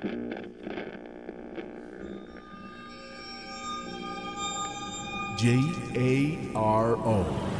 J A R O.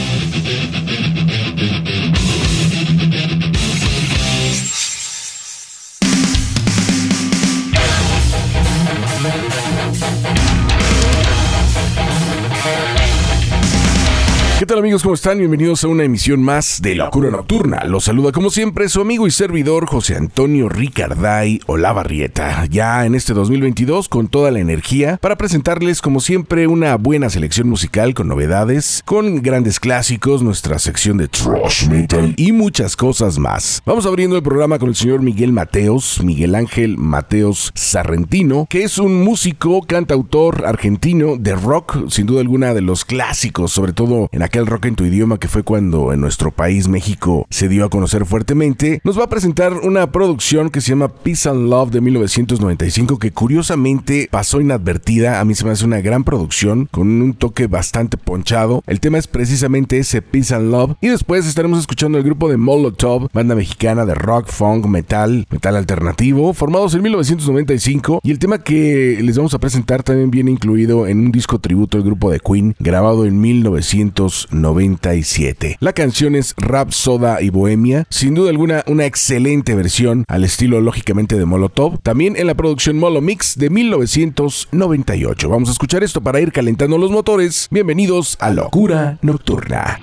¿Qué tal amigos? ¿Cómo están? Bienvenidos a una emisión más de Locura Nocturna. Los saluda como siempre su amigo y servidor José Antonio Ricarday Olavarrieta. Ya en este 2022 con toda la energía para presentarles como siempre una buena selección musical con novedades, con grandes clásicos, nuestra sección de Trash Metal y muchas cosas más. Vamos abriendo el programa con el señor Miguel Mateos, Miguel Ángel Mateos Sarrentino, que es un músico, cantautor argentino de rock, sin duda alguna de los clásicos, sobre todo en aquel rock en tu idioma que fue cuando en nuestro país México se dio a conocer fuertemente, nos va a presentar una producción que se llama Peace and Love de 1995 que curiosamente pasó inadvertida. A mí se me hace una gran producción con un toque bastante ponchado. El tema es precisamente ese Peace and Love y después estaremos escuchando el grupo de Molotov, banda mexicana de rock, funk, metal, metal alternativo, formados en 1995 y el tema que les vamos a presentar también viene incluido en un disco tributo del grupo de Queen grabado en 1995 97. La canción es Rap, Soda y Bohemia, sin duda alguna una excelente versión al estilo lógicamente de Molotov, también en la producción Molo Mix de 1998. Vamos a escuchar esto para ir calentando los motores. Bienvenidos a Locura Nocturna.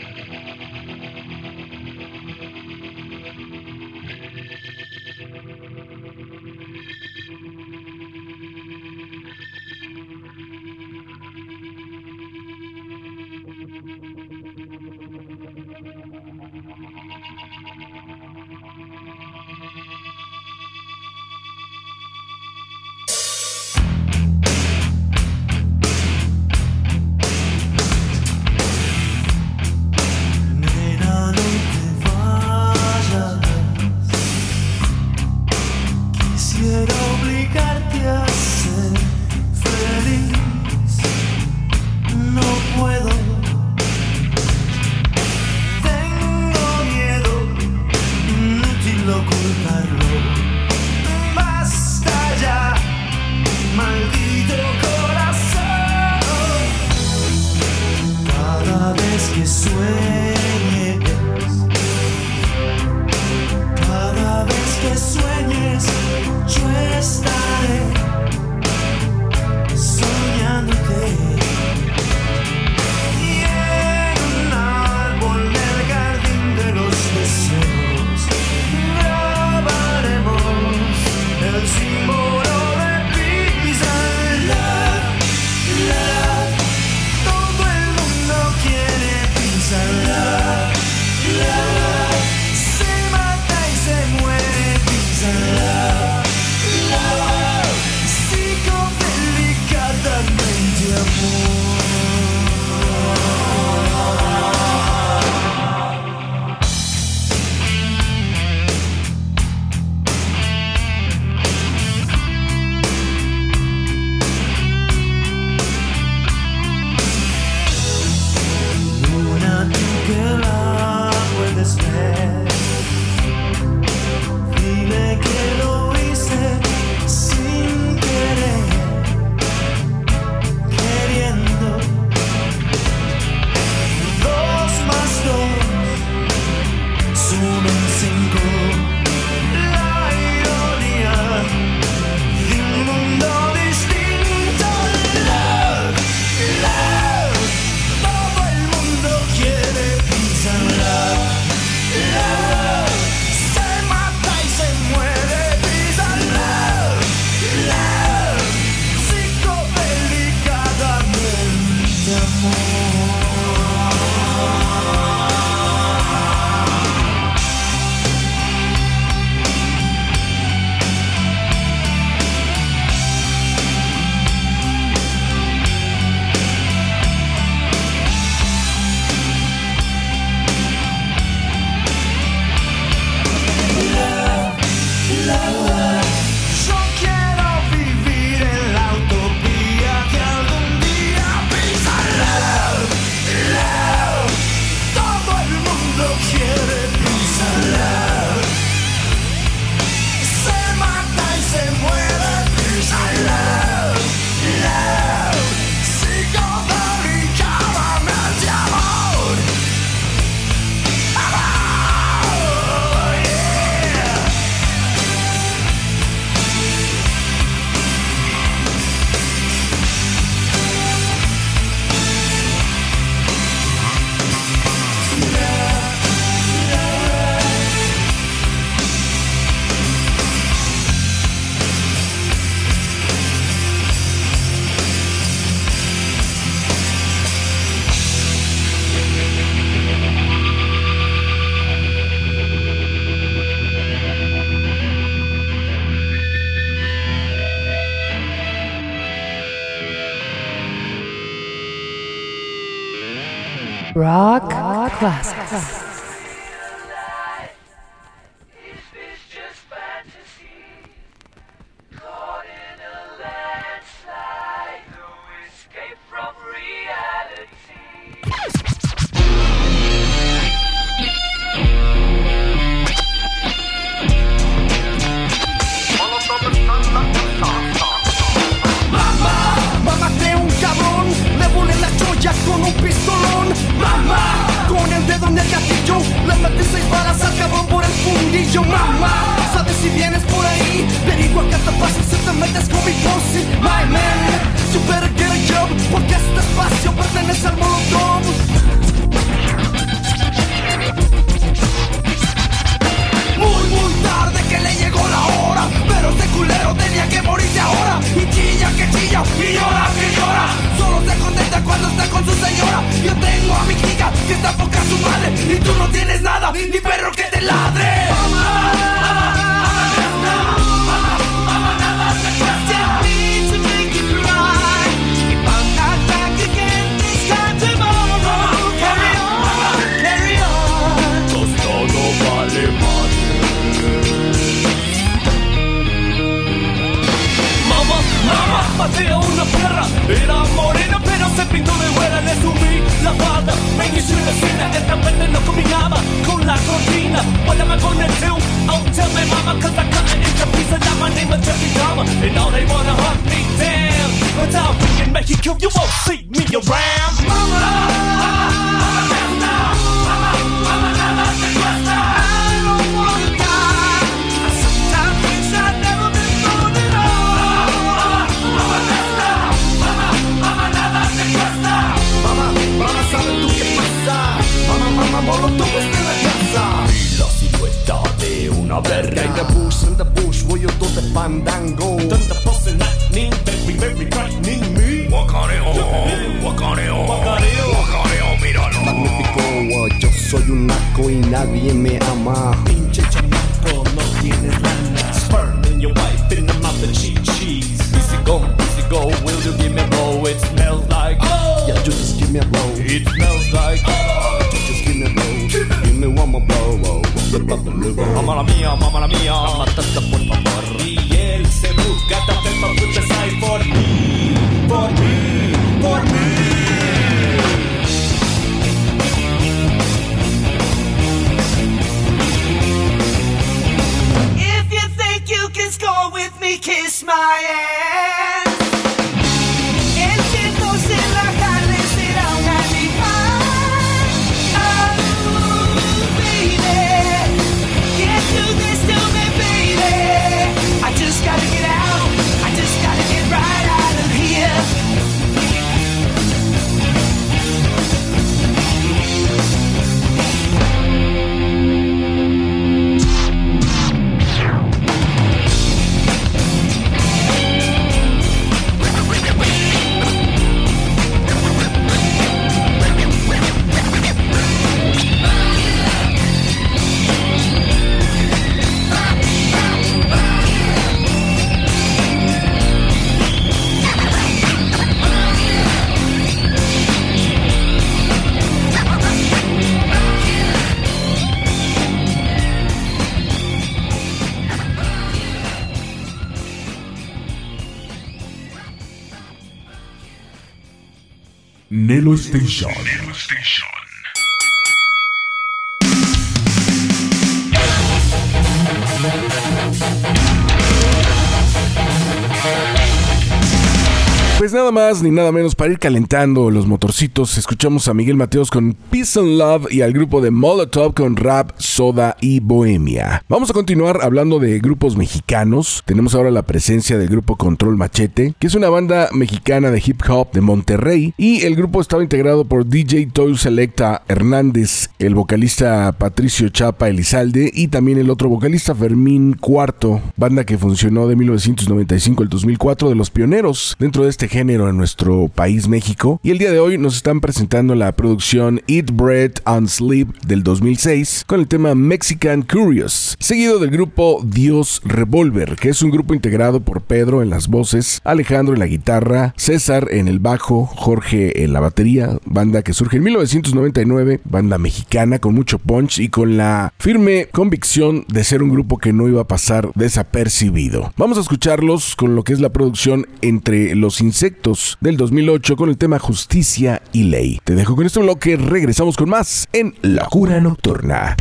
ni nada menos para ir calentando los motorcitos. Escuchamos a Miguel Mateos con Peace and Love y al grupo de Molotov con Rap Soda y Bohemia. Vamos a continuar hablando de grupos mexicanos. Tenemos ahora la presencia del grupo Control Machete, que es una banda mexicana de hip hop de Monterrey. Y el grupo estaba integrado por DJ Toy Selecta Hernández, el vocalista Patricio Chapa Elizalde y también el otro vocalista Fermín Cuarto, banda que funcionó de 1995 al 2004 de los pioneros dentro de este género en nuestro país México. Y el día de hoy nos están presentando la producción Eat Bread and Sleep del 2006 con el tema Mexican Curious, seguido del grupo Dios Revolver, que es un grupo integrado por Pedro en las voces, Alejandro en la guitarra, César en el bajo, Jorge en la batería, banda que surge en 1999, banda mexicana con mucho punch y con la firme convicción de ser un grupo que no iba a pasar desapercibido. Vamos a escucharlos con lo que es la producción Entre los Insectos del 2008 con el tema Justicia y Ley. Te dejo con este bloque, regresamos con más en La Cura Nocturna.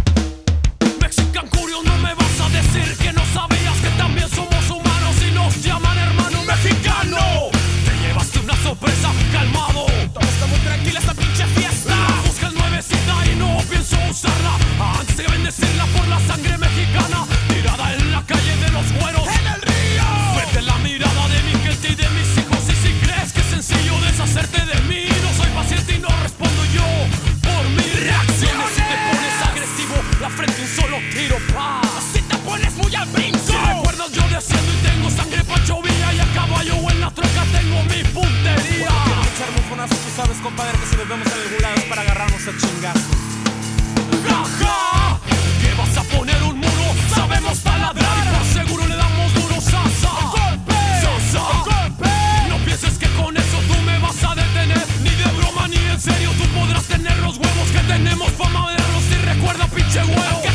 usarla antes de bendecirla por la sangre mexicana tirada en la calle de los güeros. En el río. Vete la mirada de mi gente y de mis hijos y si crees que es sencillo deshacerte de mí no soy paciente y no respondo yo por mis reacciones si te pones agresivo la frente un solo tiro pa. Si te pones muy al brinco. Si recuerdas yo de haciendo y tengo sangre pachovilla y a caballo en la troca tengo mi puntería. Bueno, echar tú sabes compadre que si nos vemos en algún lado es para agarrarnos a chingazos. Sabemos palabras, seguro le damos duro Sasa, No pienses que con eso tú me vas a detener Ni de broma ni en serio tú podrás tener los huevos Que tenemos fama de verlos y recuerda pinche huevo.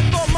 que.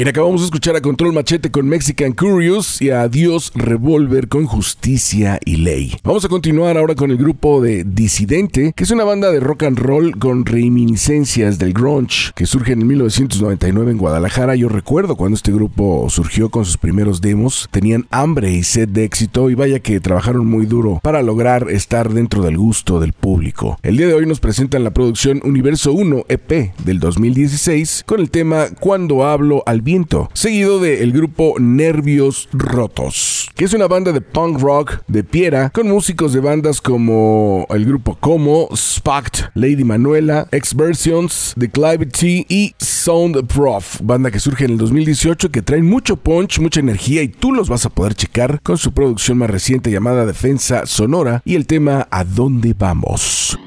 Bien, acabamos de escuchar a Control Machete con Mexican Curious y a Dios Revolver con Justicia y Ley. Vamos a continuar ahora con el grupo de Disidente, que es una banda de rock and roll con reminiscencias del grunge que surge en 1999 en Guadalajara. Yo recuerdo cuando este grupo surgió con sus primeros demos, tenían hambre y sed de éxito y vaya que trabajaron muy duro para lograr estar dentro del gusto del público. El día de hoy nos presentan la producción Universo 1 EP del 2016 con el tema Cuando hablo al seguido del grupo Nervios Rotos, que es una banda de punk rock de Piera con músicos de bandas como el grupo Como, Spact, Lady Manuela, X-Versions, The Clivity y Sound Prof, banda que surge en el 2018 que traen mucho punch, mucha energía y tú los vas a poder checar con su producción más reciente llamada Defensa Sonora y el tema ¿A dónde vamos?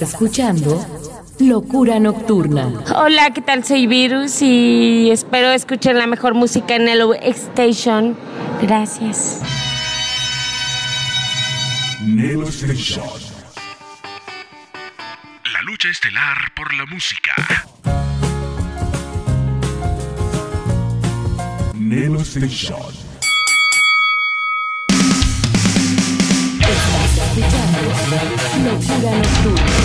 Escuchando Locura Nocturna. Hola, ¿qué tal? Soy Virus y espero escuchen la mejor música en el Station. Gracias. Nelo Station. La lucha estelar por la música. Nelo Station. Estás escuchando Locura Nocturna.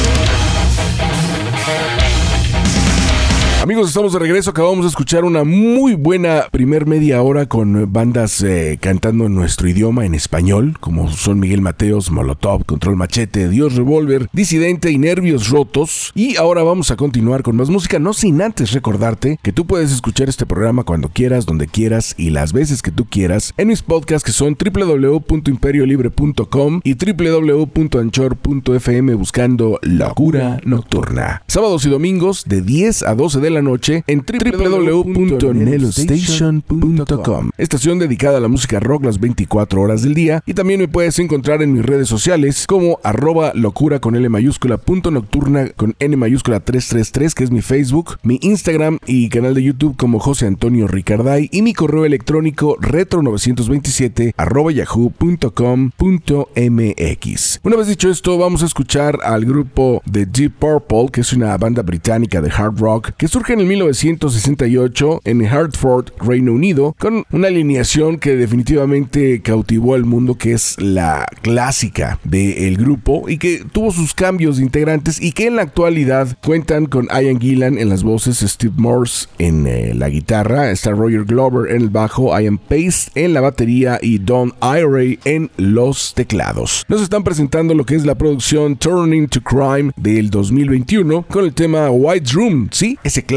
Amigos, estamos de regreso. Acabamos de escuchar una muy buena primer media hora con bandas eh, cantando en nuestro idioma, en español, como son Miguel Mateos, Molotov, Control Machete, Dios Revolver, Disidente y Nervios Rotos. Y ahora vamos a continuar con más música, no sin antes recordarte que tú puedes escuchar este programa cuando quieras, donde quieras y las veces que tú quieras en mis podcasts que son www.imperiolibre.com y www.anchor.fm buscando Locura Nocturna. Sábados y domingos de 10 a 12 de la noche en www.nelostation.com. Estación dedicada a la música rock las 24 horas del día y también me puedes encontrar en mis redes sociales como arroba locura con L mayúscula punto nocturna con N mayúscula 333 que es mi Facebook, mi Instagram y canal de YouTube como José Antonio Ricarday y mi correo electrónico retro927 arroba yahoo.com.mx. Una vez dicho esto, vamos a escuchar al grupo de Deep Purple, que es una banda británica de hard rock que surge en el 1968 en Hartford, Reino Unido, con una alineación que definitivamente cautivó al mundo, que es la clásica del grupo y que tuvo sus cambios de integrantes y que en la actualidad cuentan con Ian Gillan en las voces, Steve Morse en eh, la guitarra, está Roger Glover en el bajo, Ian Pace en la batería y Don Iray en los teclados. Nos están presentando lo que es la producción Turning to Crime del 2021 con el tema White Room, sí, ese clásico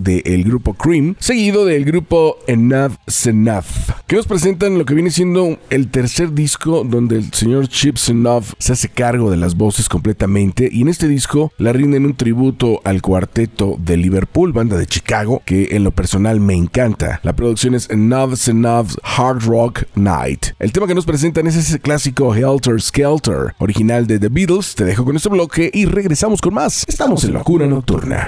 del grupo Cream, seguido del grupo Enough Enough, que nos presentan lo que viene siendo el tercer disco donde el señor Chips Enough se hace cargo de las voces completamente y en este disco la rinden un tributo al cuarteto de Liverpool, banda de Chicago, que en lo personal me encanta. La producción es Enough Enough Hard Rock Night. El tema que nos presentan es ese clásico Helter Skelter, original de The Beatles. Te dejo con este bloque y regresamos con más. Estamos en Locura Nocturna.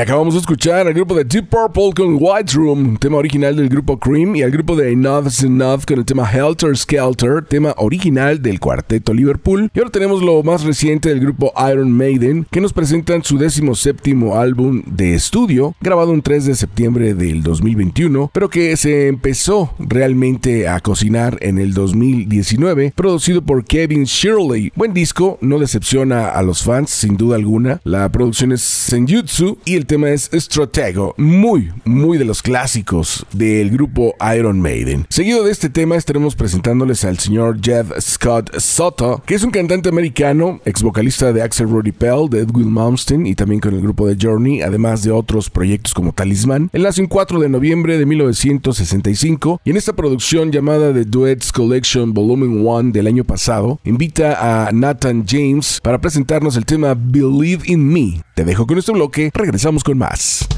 Acabamos de escuchar al grupo de Deep Purple con White Room, tema original del grupo Cream, y al grupo de Enough's Enough con el tema Helter Skelter, tema original del cuarteto Liverpool. Y ahora tenemos lo más reciente del grupo Iron Maiden, que nos presentan su décimo séptimo álbum de estudio, grabado un 3 de septiembre del 2021, pero que se empezó realmente a cocinar en el 2019, producido por Kevin Shirley. Buen disco, no decepciona a los fans, sin duda alguna. La producción es Senjutsu y el tema es Stratego, muy, muy de los clásicos del grupo Iron Maiden. Seguido de este tema estaremos presentándoles al señor Jeff Scott Soto, que es un cantante americano, ex vocalista de Axel Rudy Pell, de Edwin Malmsteen y también con el grupo de Journey, además de otros proyectos como Talisman. Él nació el 4 de noviembre de 1965 y en esta producción llamada The Duets Collection Volume 1 del año pasado, invita a Nathan James para presentarnos el tema Believe in Me. Te dejo con este bloque, regresamos con más.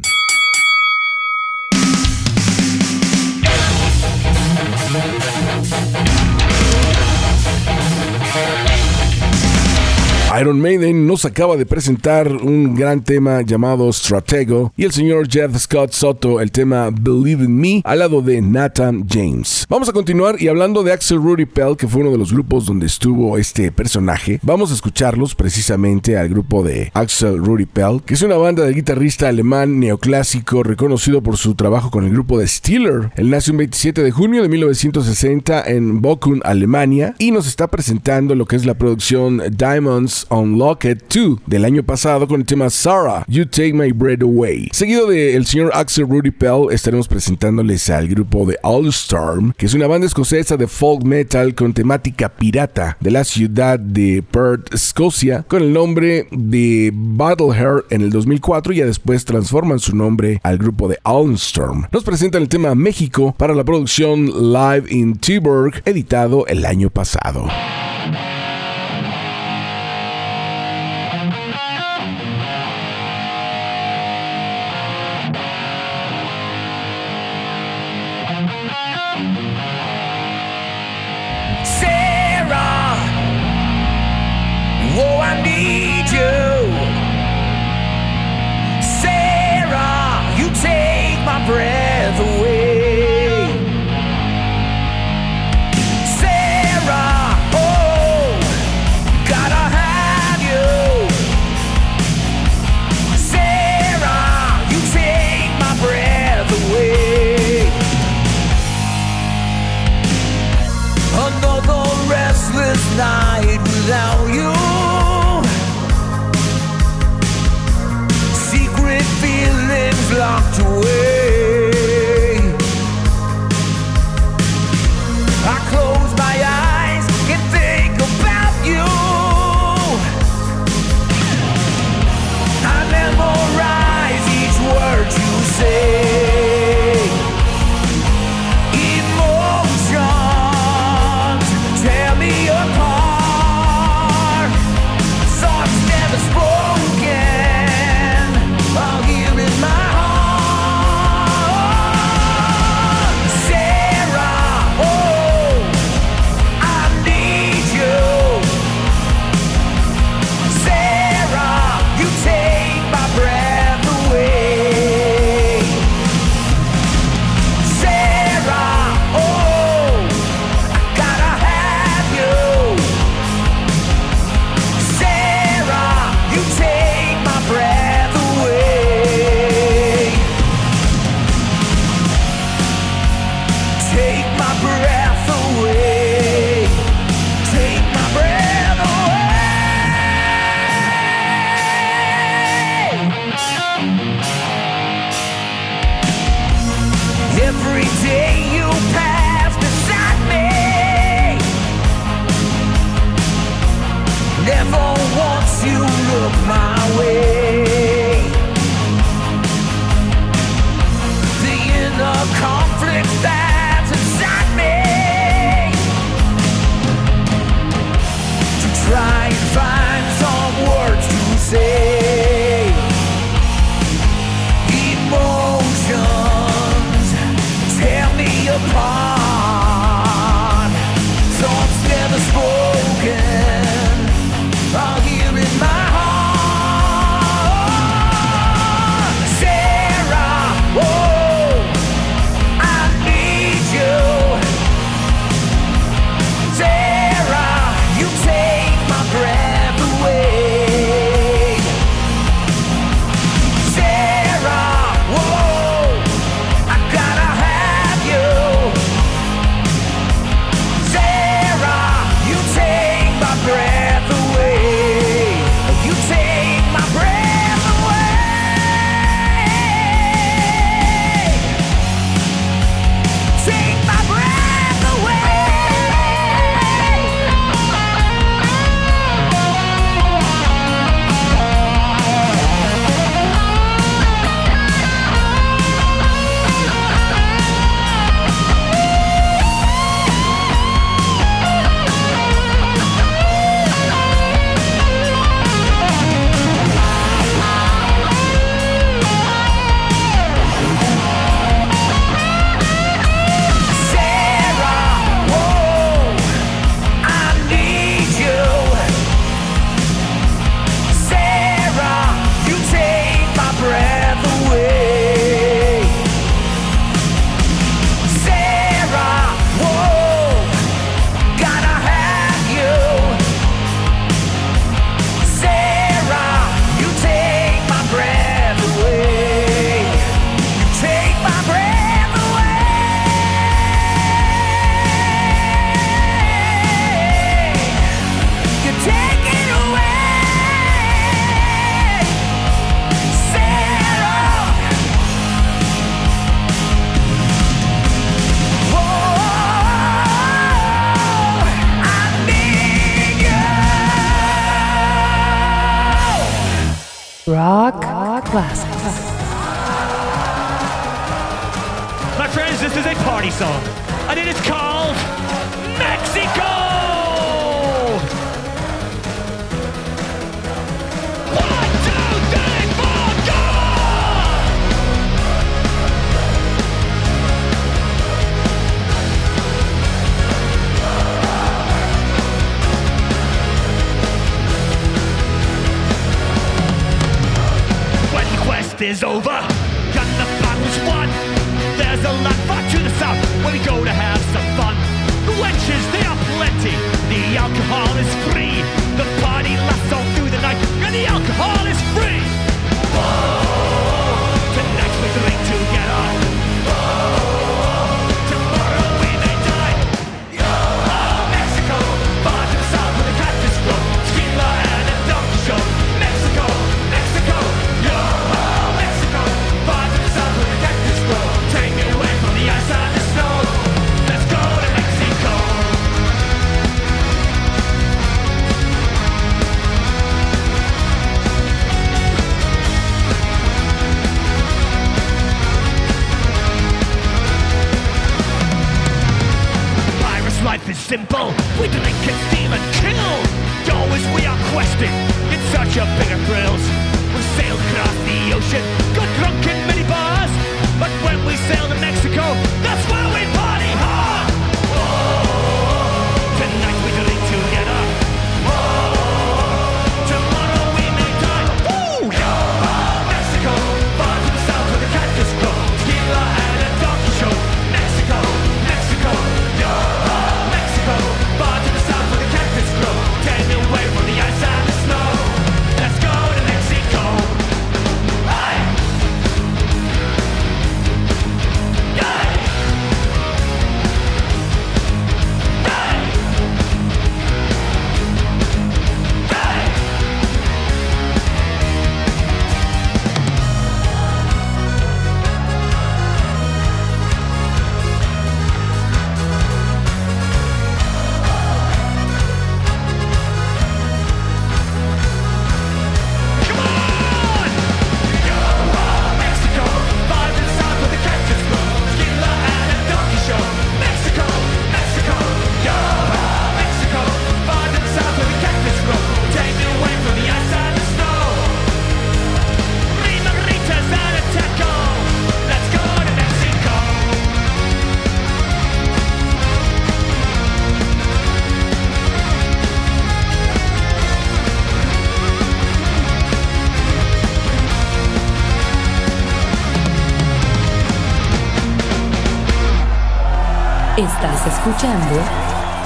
Iron Maiden nos acaba de presentar un gran tema llamado Stratego y el señor Jeff Scott Soto el tema Believe in Me al lado de Nathan James. Vamos a continuar y hablando de Axel Rudy Pell, que fue uno de los grupos donde estuvo este personaje, vamos a escucharlos precisamente al grupo de Axel Rudy Pell, que es una banda del guitarrista alemán neoclásico reconocido por su trabajo con el grupo de Steeler. Él nació un 27 de junio de 1960 en Bochum, Alemania y nos está presentando lo que es la producción Diamonds Unlocked 2 del año pasado con el tema Sarah, You Take My Breath Away. Seguido del señor Axel Rudy Pell, estaremos presentándoles al grupo de All Storm, que es una banda escocesa de folk metal con temática pirata de la ciudad de Perth, Escocia, con el nombre de Battleheart en el 2004 y ya después transforman su nombre al grupo de All Storm. Nos presentan el tema México para la producción Live in Tilburg, editado el año pasado.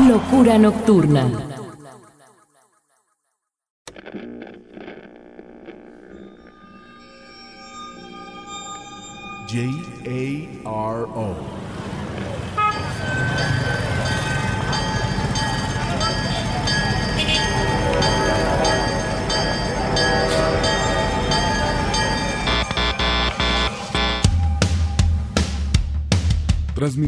Locura Nocturna.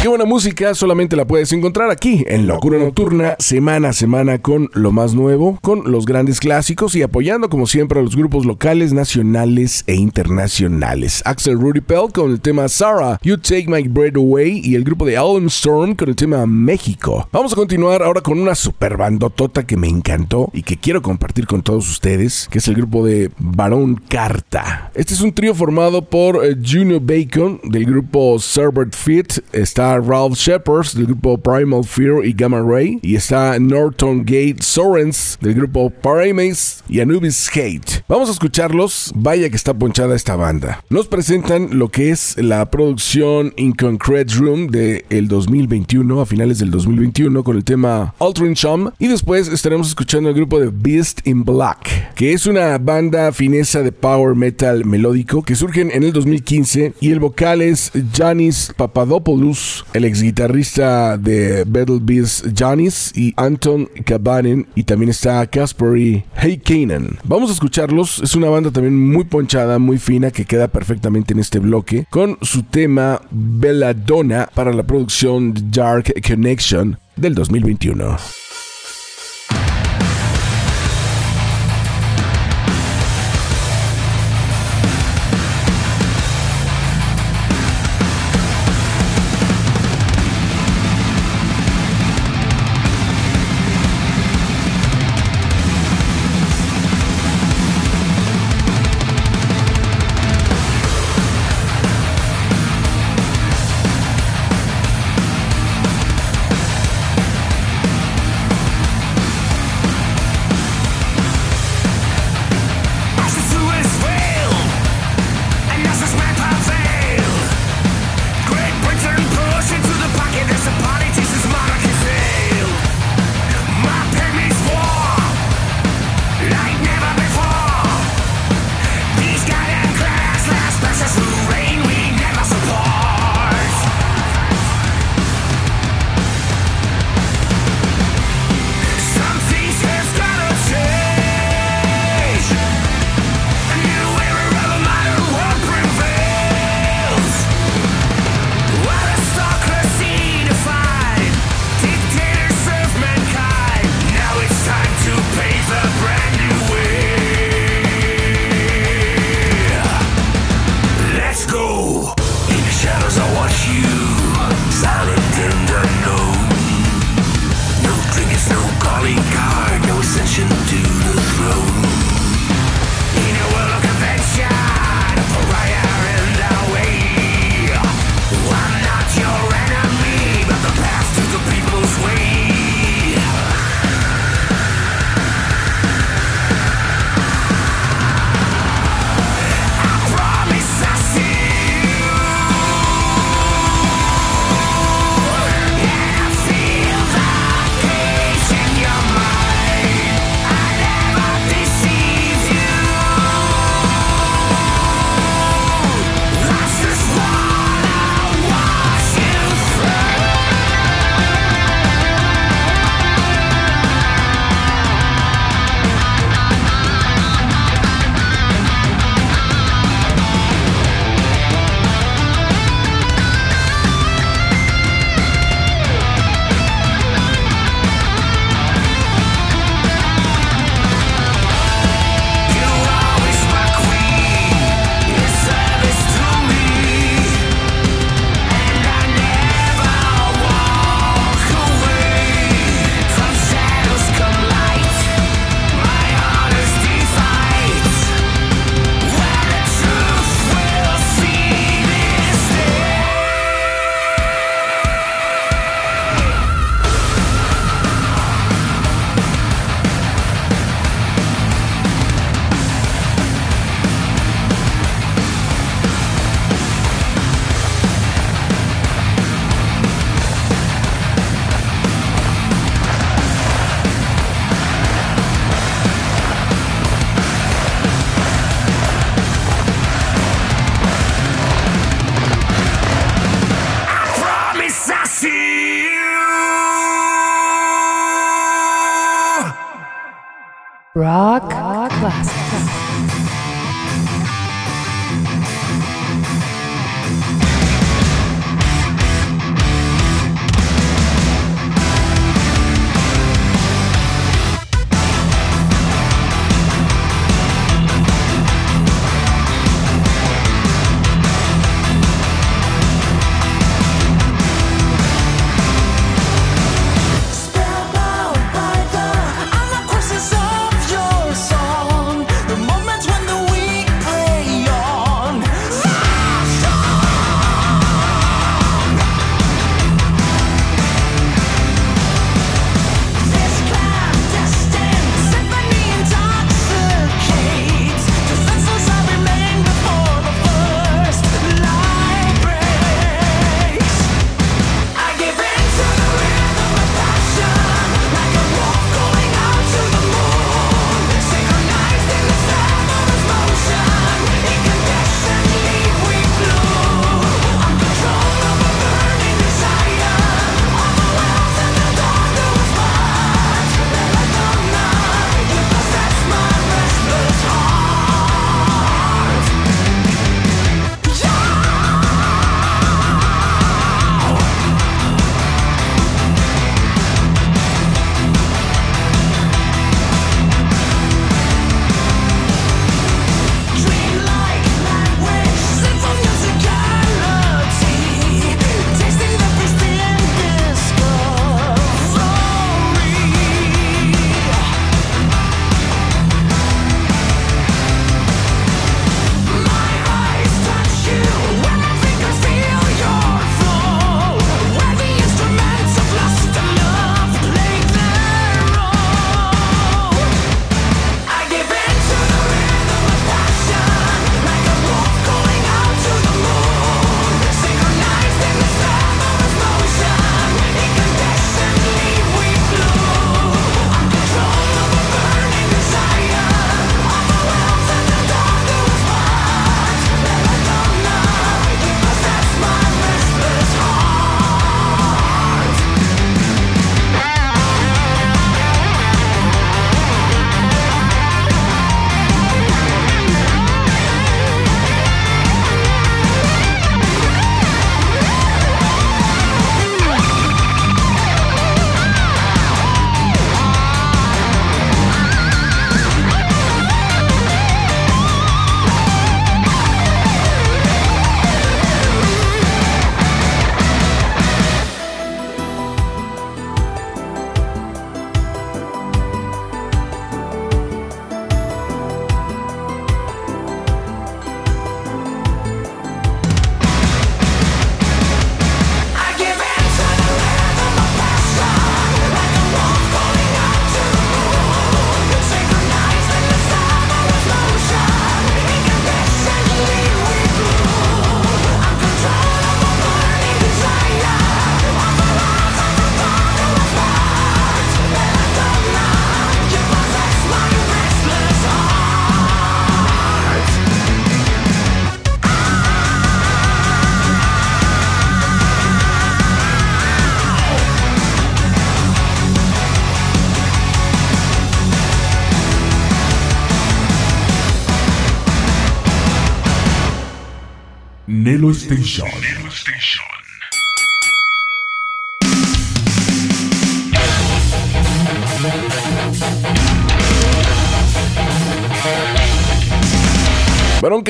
Qué buena música, solamente la puedes encontrar aquí en Locura Nocturna, semana a semana con lo más nuevo, con los grandes clásicos y apoyando como siempre a los grupos locales, nacionales e internacionales. Axel Rudy Pell con el tema Sarah, You Take My Breath Away y el grupo de Allen Storm con el tema México. Vamos a continuar ahora con una super bandotota que me encantó y que quiero compartir con todos ustedes, que es el grupo de Barón Carta. Este es un trío formado por eh, Junior Bacon del grupo Servert Fit, está Ralph Shepard del grupo Primal Fear y Gamma Ray. Y está Norton Gate Sorens del grupo Primates y Anubis Hate. Vamos a escucharlos. Vaya que está ponchada esta banda. Nos presentan lo que es la producción In Concrete Room del el 2021, a finales del 2021, con el tema Altering Chum. Y después estaremos escuchando el grupo de Beast in Black, que es una banda finesa de power metal melódico que surgen en el 2015 y el vocal es Janis Papadopoulos, el ex guitarrista de Battle Beast Janis y Anton Kabanen y también está Casper y Hey Kanan. Vamos a escucharlos, es una banda también muy ponchada, muy fina que queda perfectamente en este bloque con su tema Belladonna para la producción Dark Connection del 2021.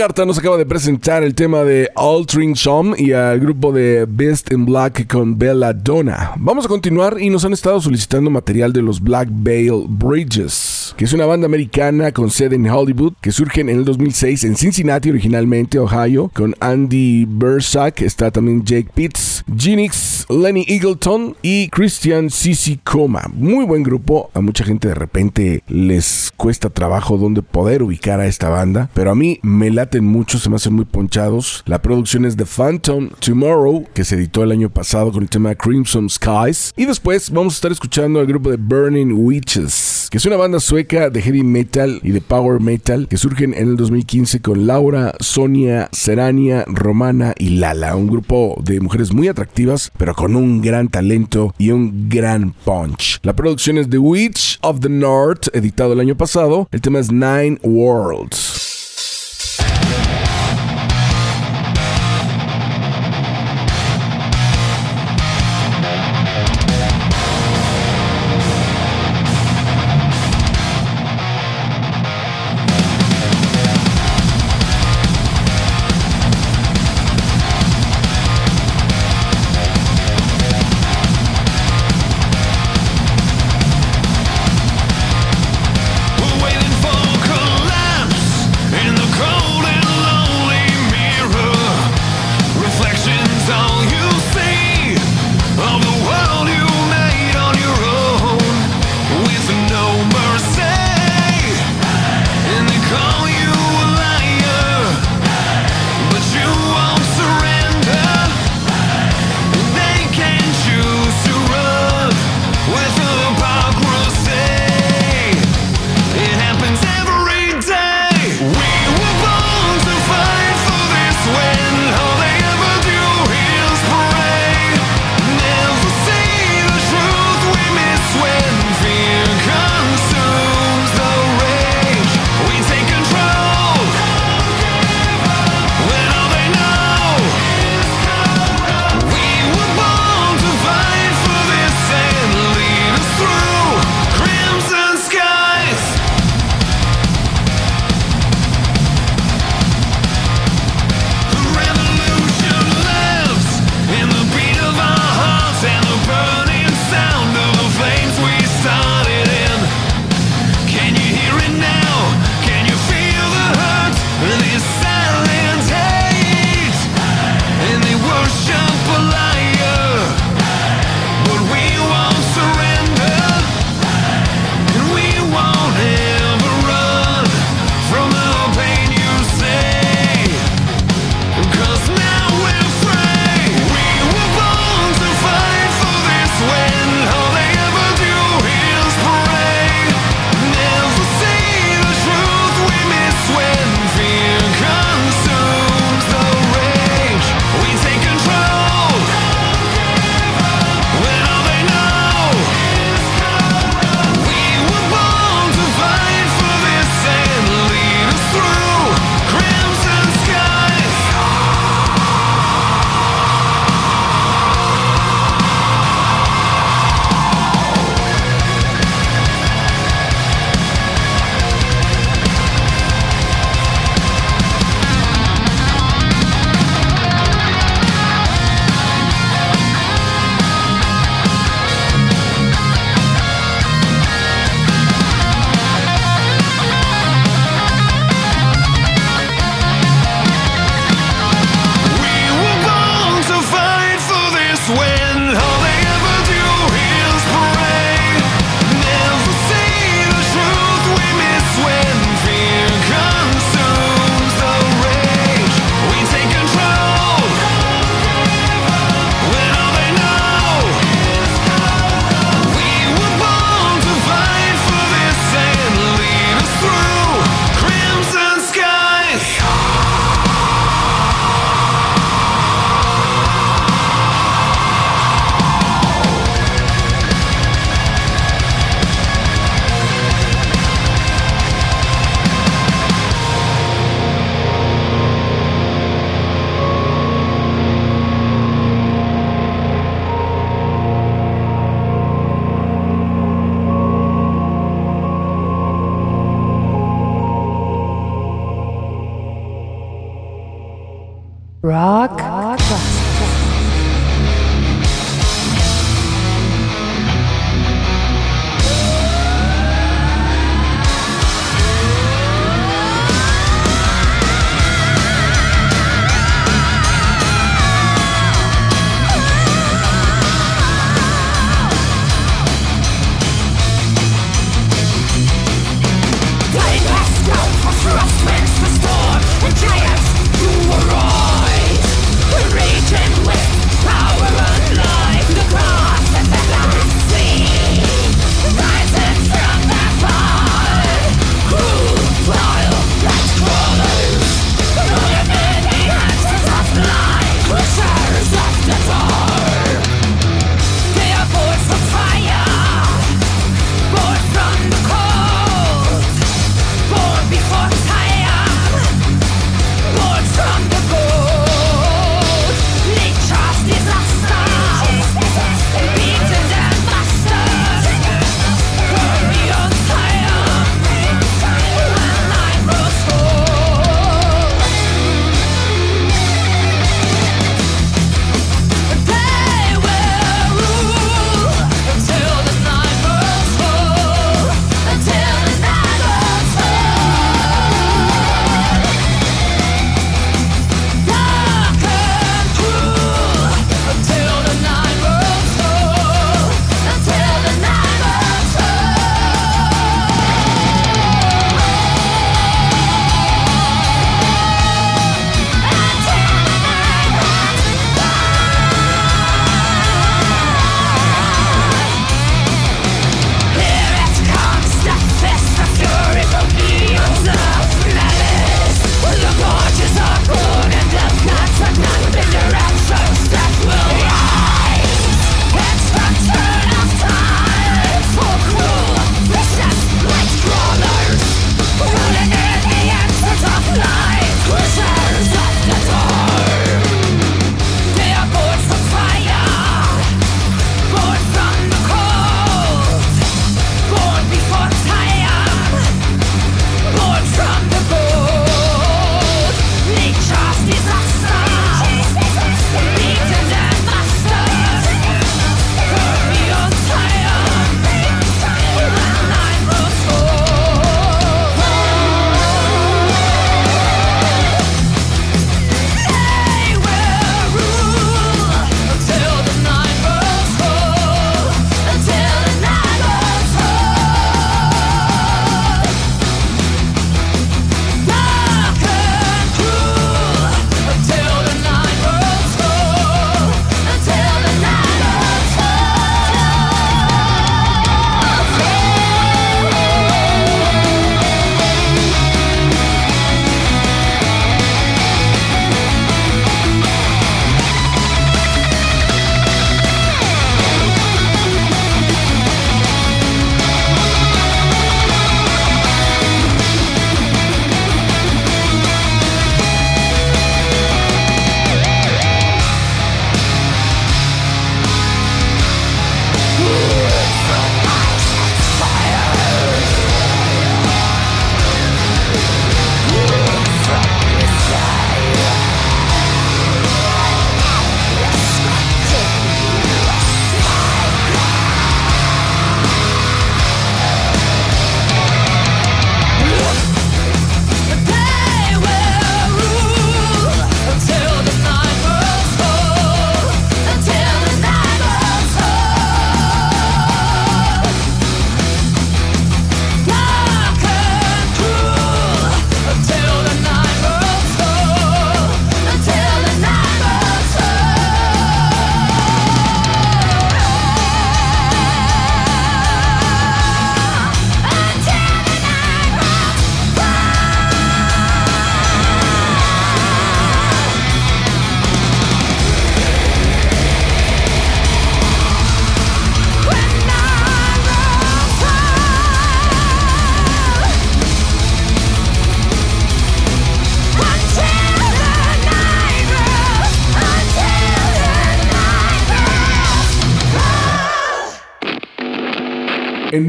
Carta nos acaba de presentar el tema de Altering y al grupo de Best in Black con Bella Donna. Vamos a continuar y nos han estado solicitando material de los Black Veil Bridges, que es una banda americana con sede en Hollywood que surgen en el 2006 en Cincinnati, originalmente Ohio, con Andy Bersack, está también Jake Pitts, Genix, Lenny Eagleton y Christian Sisi Coma. Muy buen grupo, a mucha gente de repente les cuesta trabajo donde poder ubicar a esta banda, pero a mí me laten mucho, se me hacen muy ponchados. La producción es The Phantom Tomorrow, que se editó el año pasado con el tema Crimson Skies. Y después vamos a estar escuchando al grupo de Burning Witches, que es una banda sueca de heavy metal y de power metal que surgen en el 2015 con Laura, Sonia, Serania, Romana y Lala. Un grupo de mujeres muy atractivas, pero con un gran talento y un gran punch. La producción es The Witch of the North, editado el año pasado. El tema es Nine Worlds.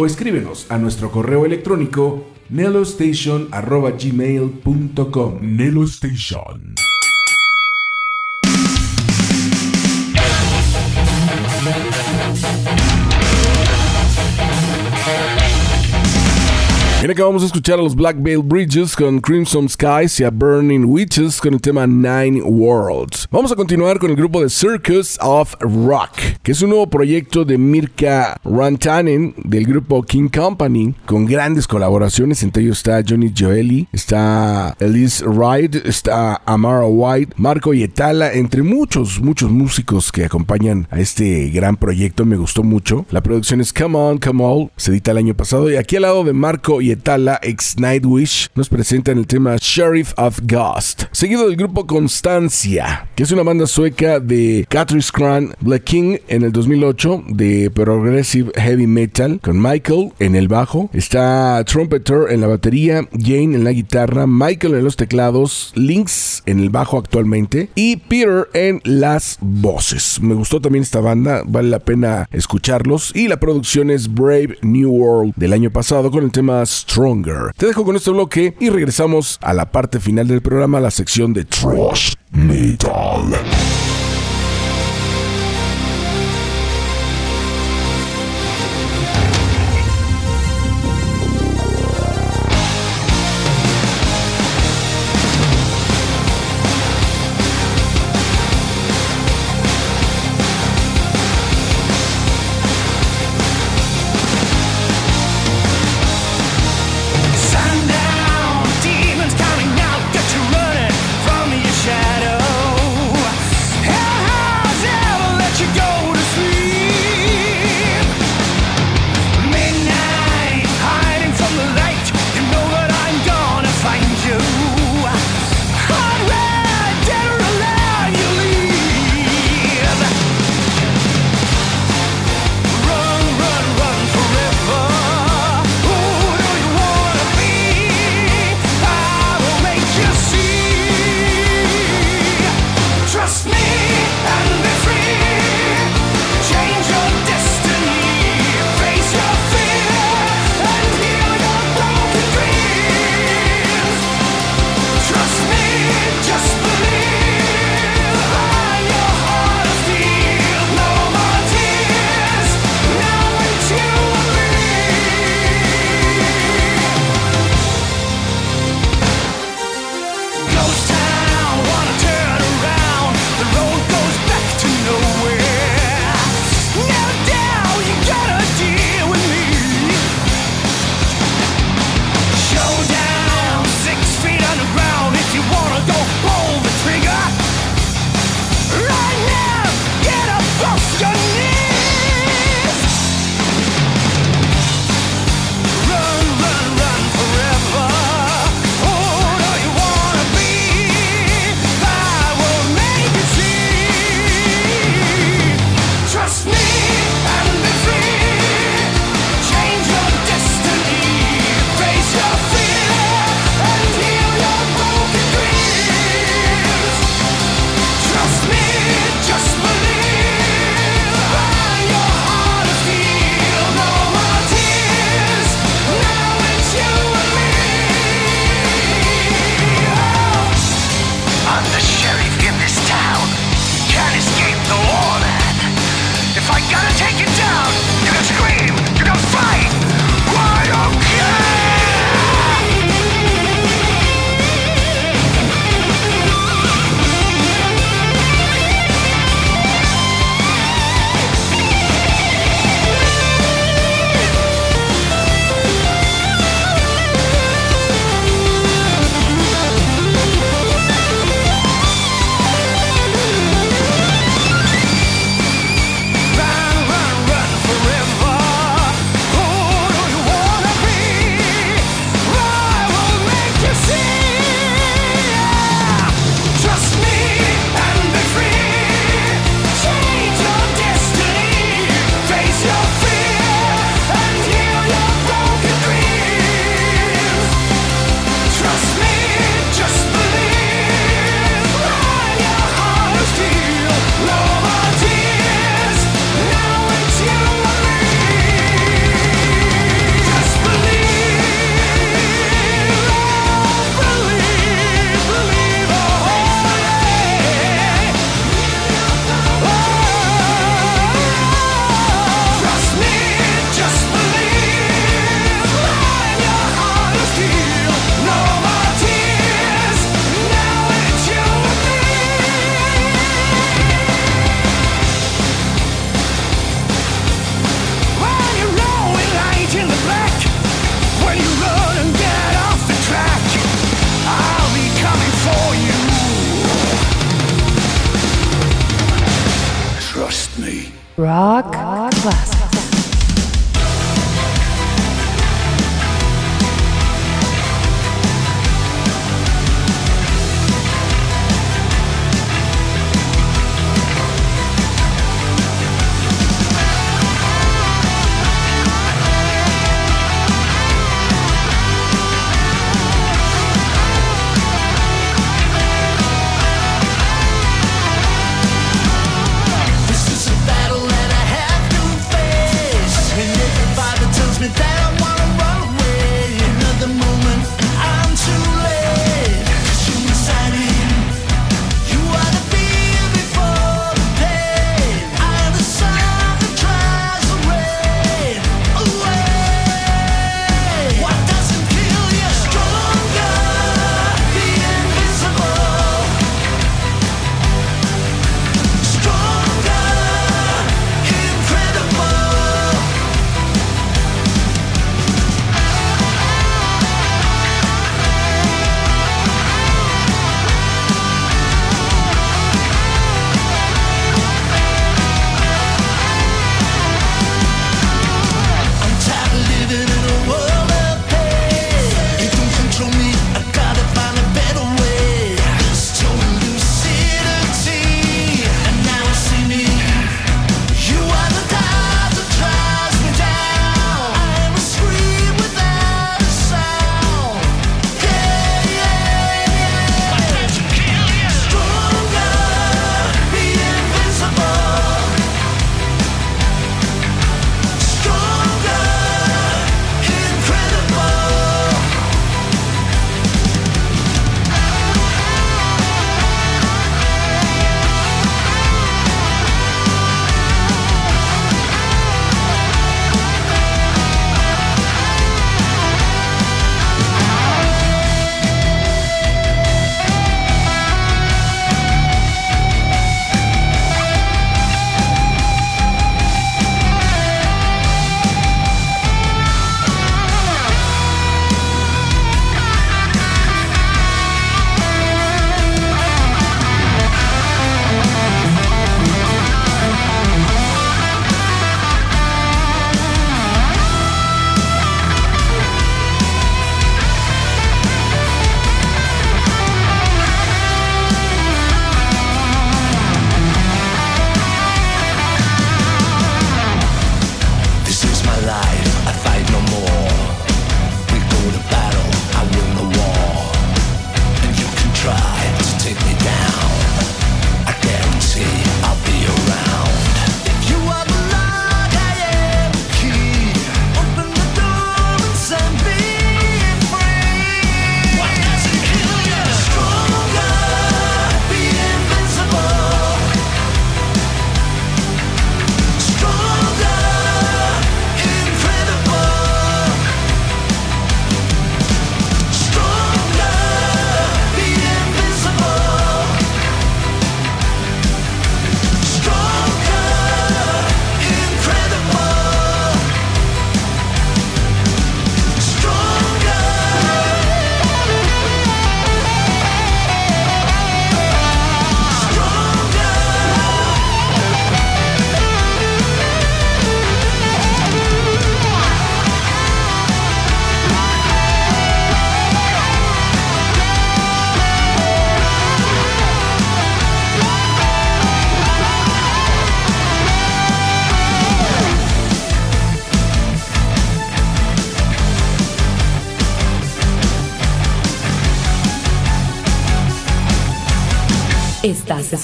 O escríbenos a nuestro correo electrónico nelostation.gmail.com Nelo Station. Bien, acabamos de escuchar a los Black Veil Bridges con Crimson Skies y a Burning Witches con el tema Nine Worlds. Vamos a continuar con el grupo de Circus of Rock, que es un nuevo proyecto de Mirka Rantanen del grupo King Company, con grandes colaboraciones. Entre ellos está Johnny Joeli, está Elise Wright, está Amara White, Marco Yetala, entre muchos, muchos músicos que acompañan a este gran proyecto. Me gustó mucho. La producción es Come On, Come All, se edita el año pasado. Y aquí al lado de Marco Yetala, ex Nightwish, nos presentan el tema Sheriff of Ghost, seguido del grupo Constancia, que es una banda sueca de Catherine Cran Black King en el 2008 de Progressive Heavy Metal, con Michael en el bajo, está Trumpeter en la batería, Jane en la guitarra, Michael en los teclados, Lynx en el bajo actualmente y Peter en las voces. Me gustó también esta banda, vale la pena escucharlos. Y la producción es Brave New World del año pasado con el tema Stronger. Te dejo con este bloque y regresamos a la parte final del programa, la sección de Trash Metal.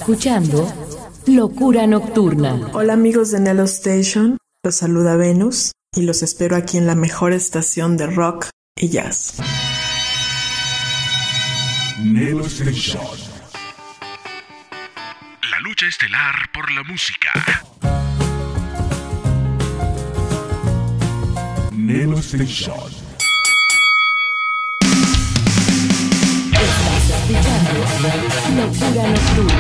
escuchando Locura Nocturna. Hola amigos de Nello Station, los saluda Venus y los espero aquí en la mejor estación de rock y jazz. Nello Station. La lucha estelar por la música. Nello Station. Escuchando locura nocturna.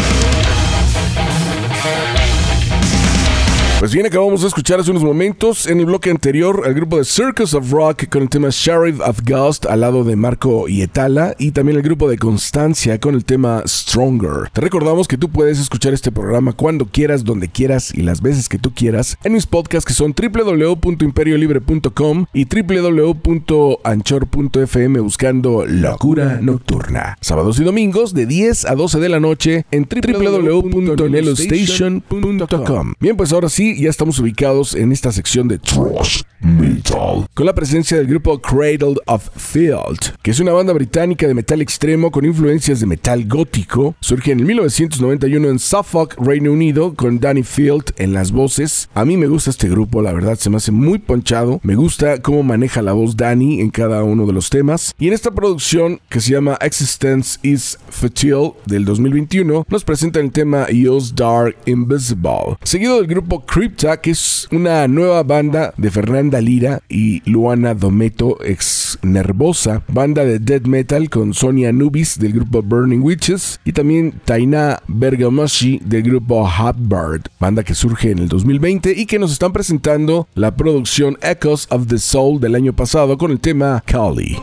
Pues bien, acabamos de escuchar hace unos momentos en el bloque anterior al grupo de Circus of Rock con el tema Sheriff of Ghost al lado de Marco y Etala y también el grupo de Constancia con el tema Stronger. Te recordamos que tú puedes escuchar este programa cuando quieras, donde quieras y las veces que tú quieras en mis podcasts que son www.imperiolibre.com y www.anchor.fm buscando Locura Nocturna. Sábados y domingos de 10 a 12 de la noche en www.nelostation.com. Bien, pues ahora sí, ya estamos ubicados en esta sección de Thrash Metal. Con la presencia del grupo Cradle of Field, que es una banda británica de metal extremo con influencias de metal gótico. Surge en el 1991 en Suffolk, Reino Unido, con Danny Field en las voces. A mí me gusta este grupo, la verdad, se me hace muy ponchado. Me gusta cómo maneja la voz Danny en cada uno de los temas. Y en esta producción, que se llama Existence is Futile del 2021, nos presenta el tema Use Dark Invisible, seguido del grupo Crypta, es una nueva banda de Fernanda Lira y Luana Dometo, ex Nervosa, banda de death metal con Sonia Nubis del grupo Burning Witches y también Taina Bergamaschi del grupo Hot Bird, banda que surge en el 2020 y que nos están presentando la producción Echoes of the Soul del año pasado con el tema Kali.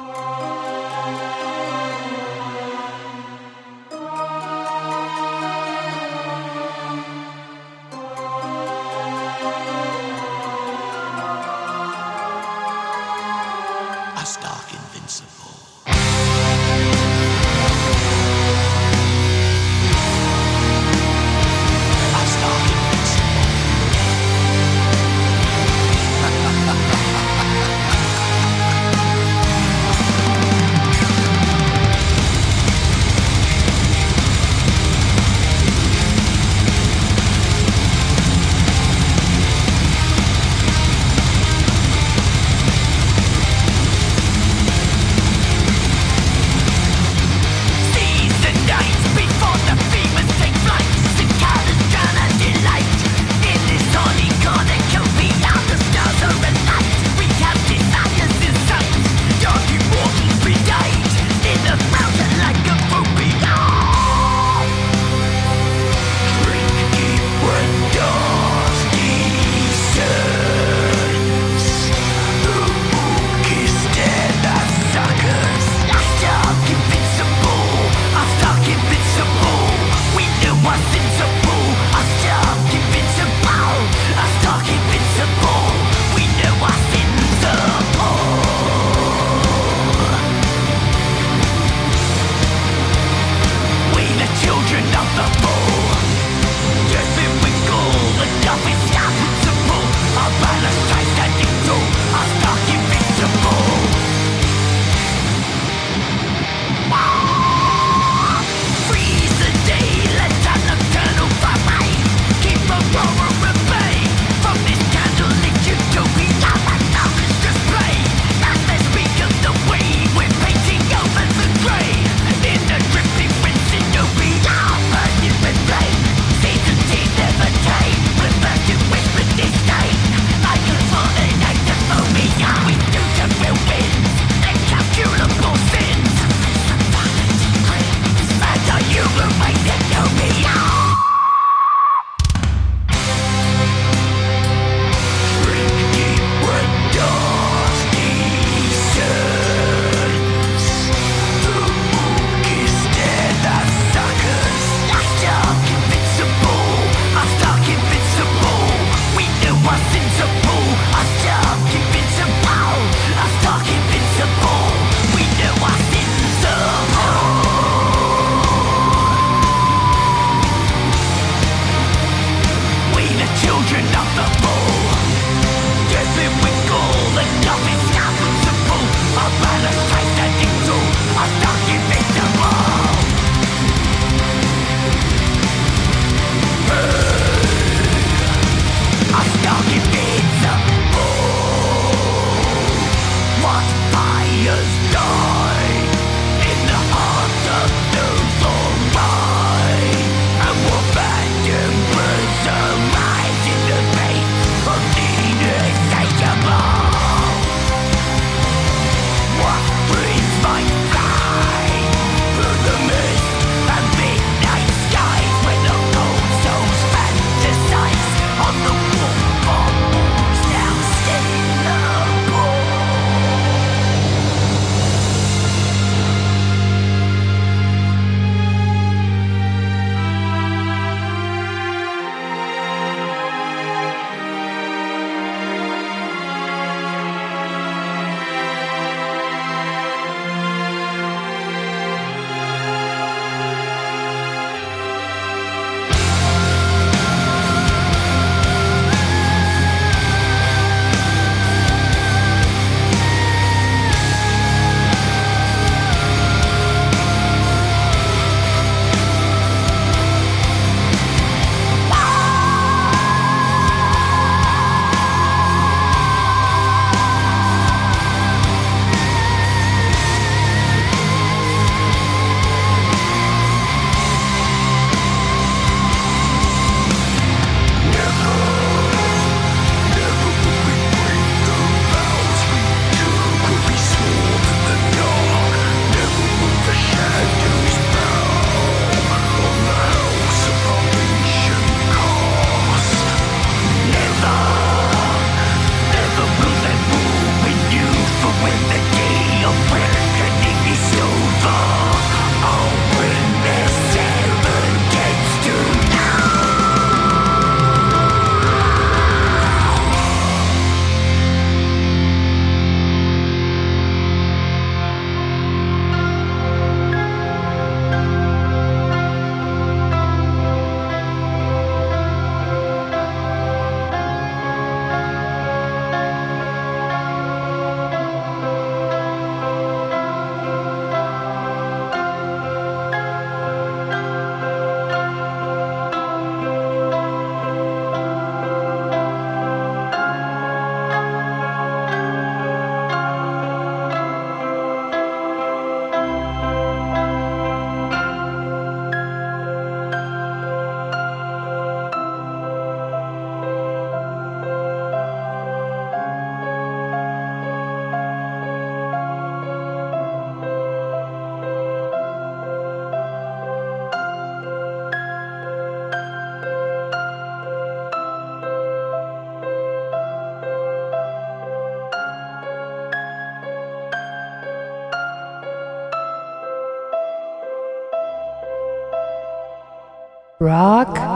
Rock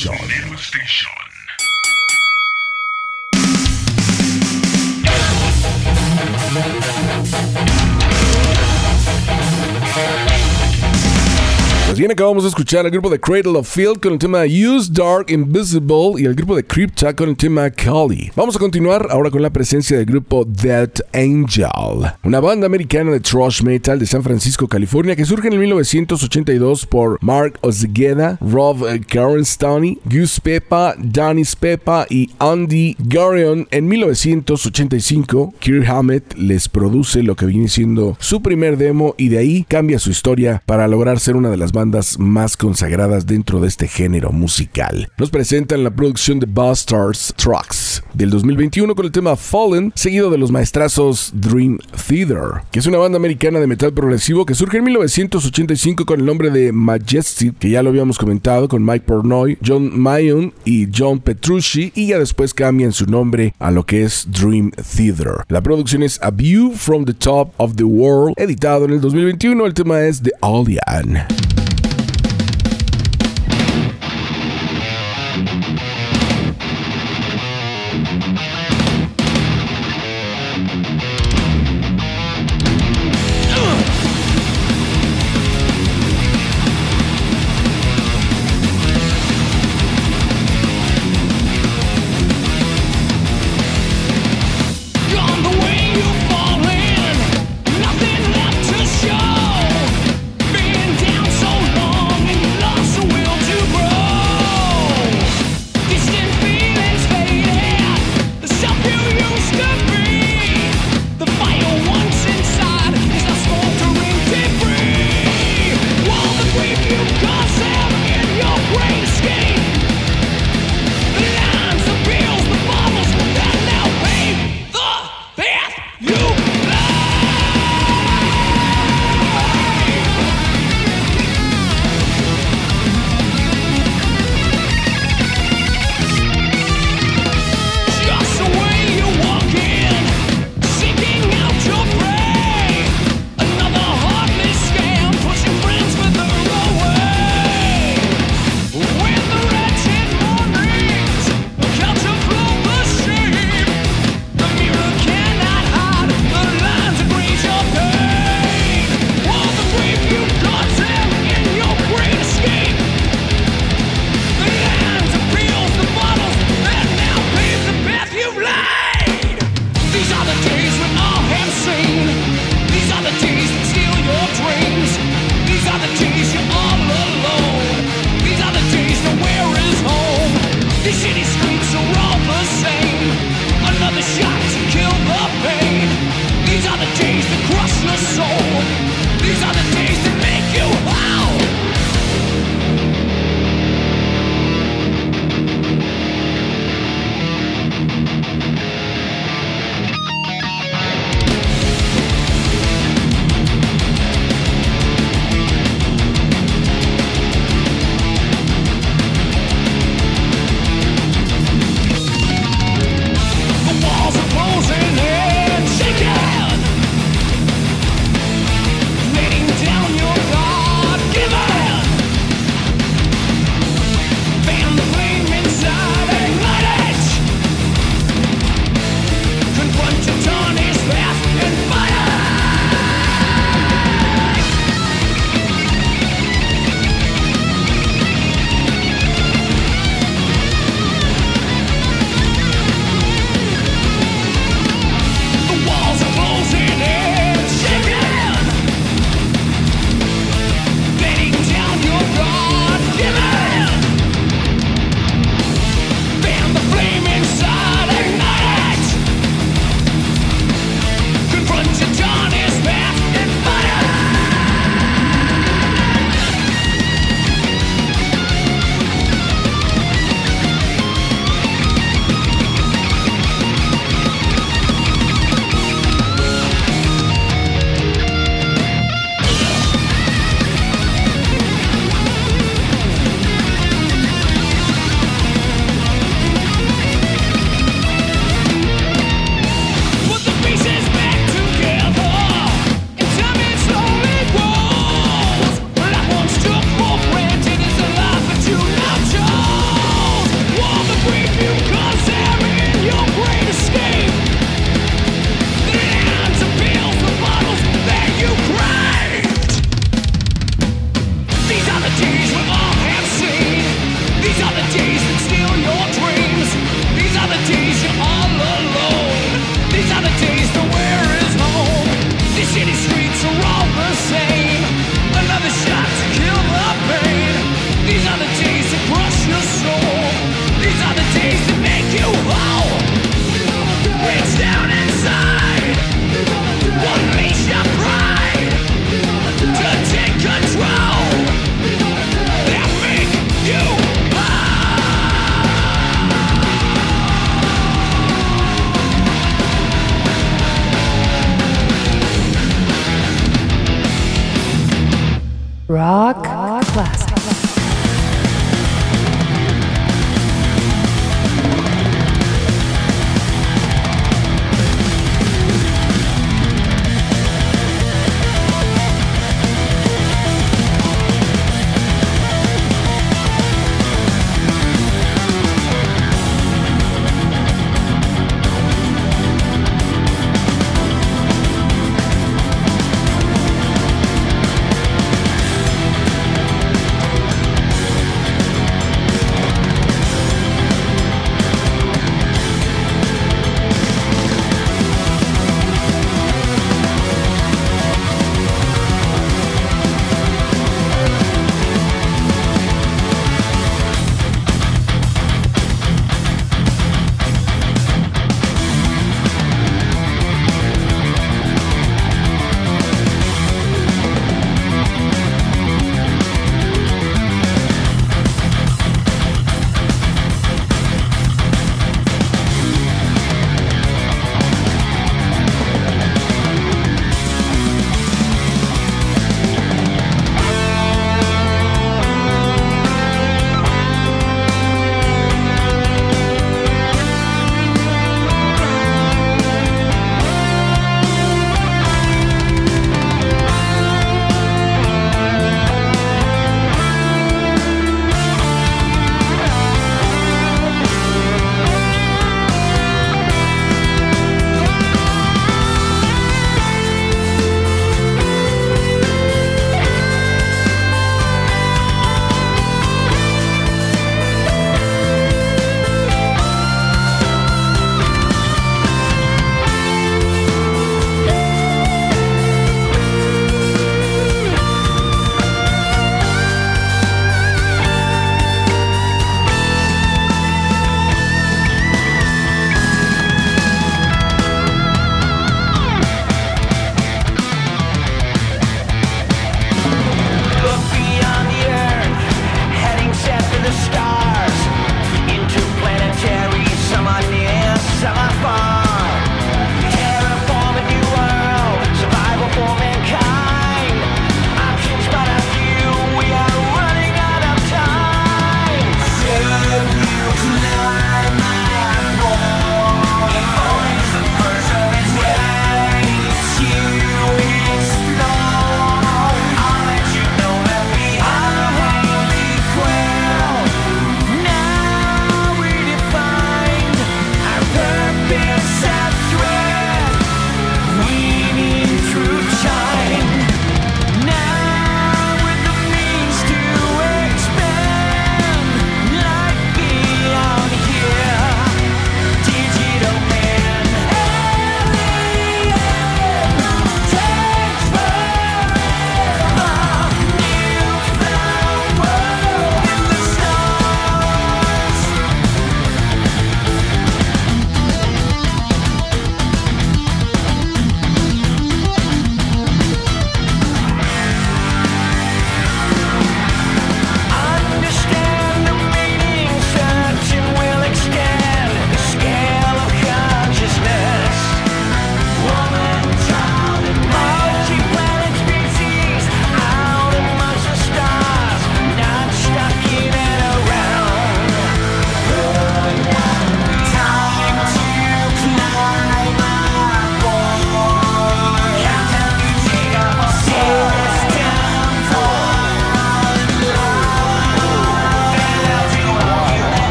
Nelo escuchar al grupo de Cradle of Field con el tema Use Dark Invisible y el grupo de Crypta con el tema Cali. Vamos a continuar ahora con la presencia del grupo Dead Angel, una banda americana de thrash metal de San Francisco, California, que surge en el 1982 por Mark Ozgueda, Rob Carenstani, Gus Pepa, Danis Pepa y Andy Garion. En 1985, Kirk Hammett les produce lo que viene siendo su primer demo y de ahí cambia su historia para lograr ser una de las bandas más consagradas dentro de este género musical. Nos presentan la producción de Bastards Trucks del 2021 con el tema Fallen, seguido de los maestrazos Dream Theater, que es una banda americana de metal progresivo que surge en 1985 con el nombre de Majestic, que ya lo habíamos comentado con Mike Pornoy, John Mayon y John Petrucci, y ya después cambian su nombre a lo que es Dream Theater. La producción es A View from the Top of the World, editado en el 2021. El tema es The Alien.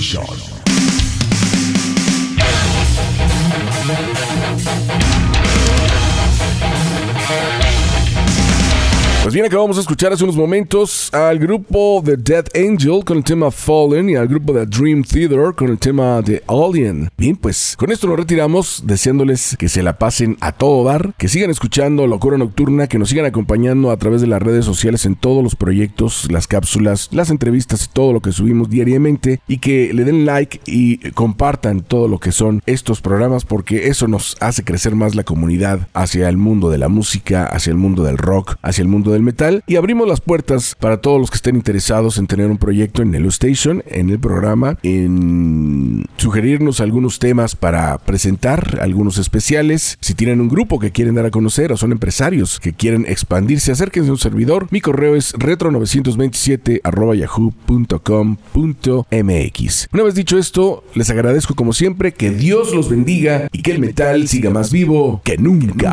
Nelo acabamos de escuchar hace unos momentos al grupo The Dead Angel con el tema Fallen y al grupo The Dream Theater con el tema The Alien. Bien, pues con esto nos retiramos deseándoles que se la pasen a todo dar, que sigan escuchando Locura Nocturna, que nos sigan acompañando a través de las redes sociales en todos los proyectos, las cápsulas, las entrevistas y todo lo que subimos diariamente y que le den like y compartan todo lo que son estos programas porque eso nos hace crecer más la comunidad hacia el mundo de la música, hacia el mundo del rock, hacia el mundo del metal y abrimos las puertas para todos los que estén interesados en tener un proyecto en Nelo Station, en el programa, en sugerirnos algunos temas para presentar, algunos especiales. Si tienen un grupo que quieren dar a conocer o son empresarios que quieren expandirse, acérquense a un servidor. Mi correo es retro927 yahoo.com.mx. Una vez dicho esto, les agradezco como siempre que Dios los bendiga y que el metal siga más vivo que nunca.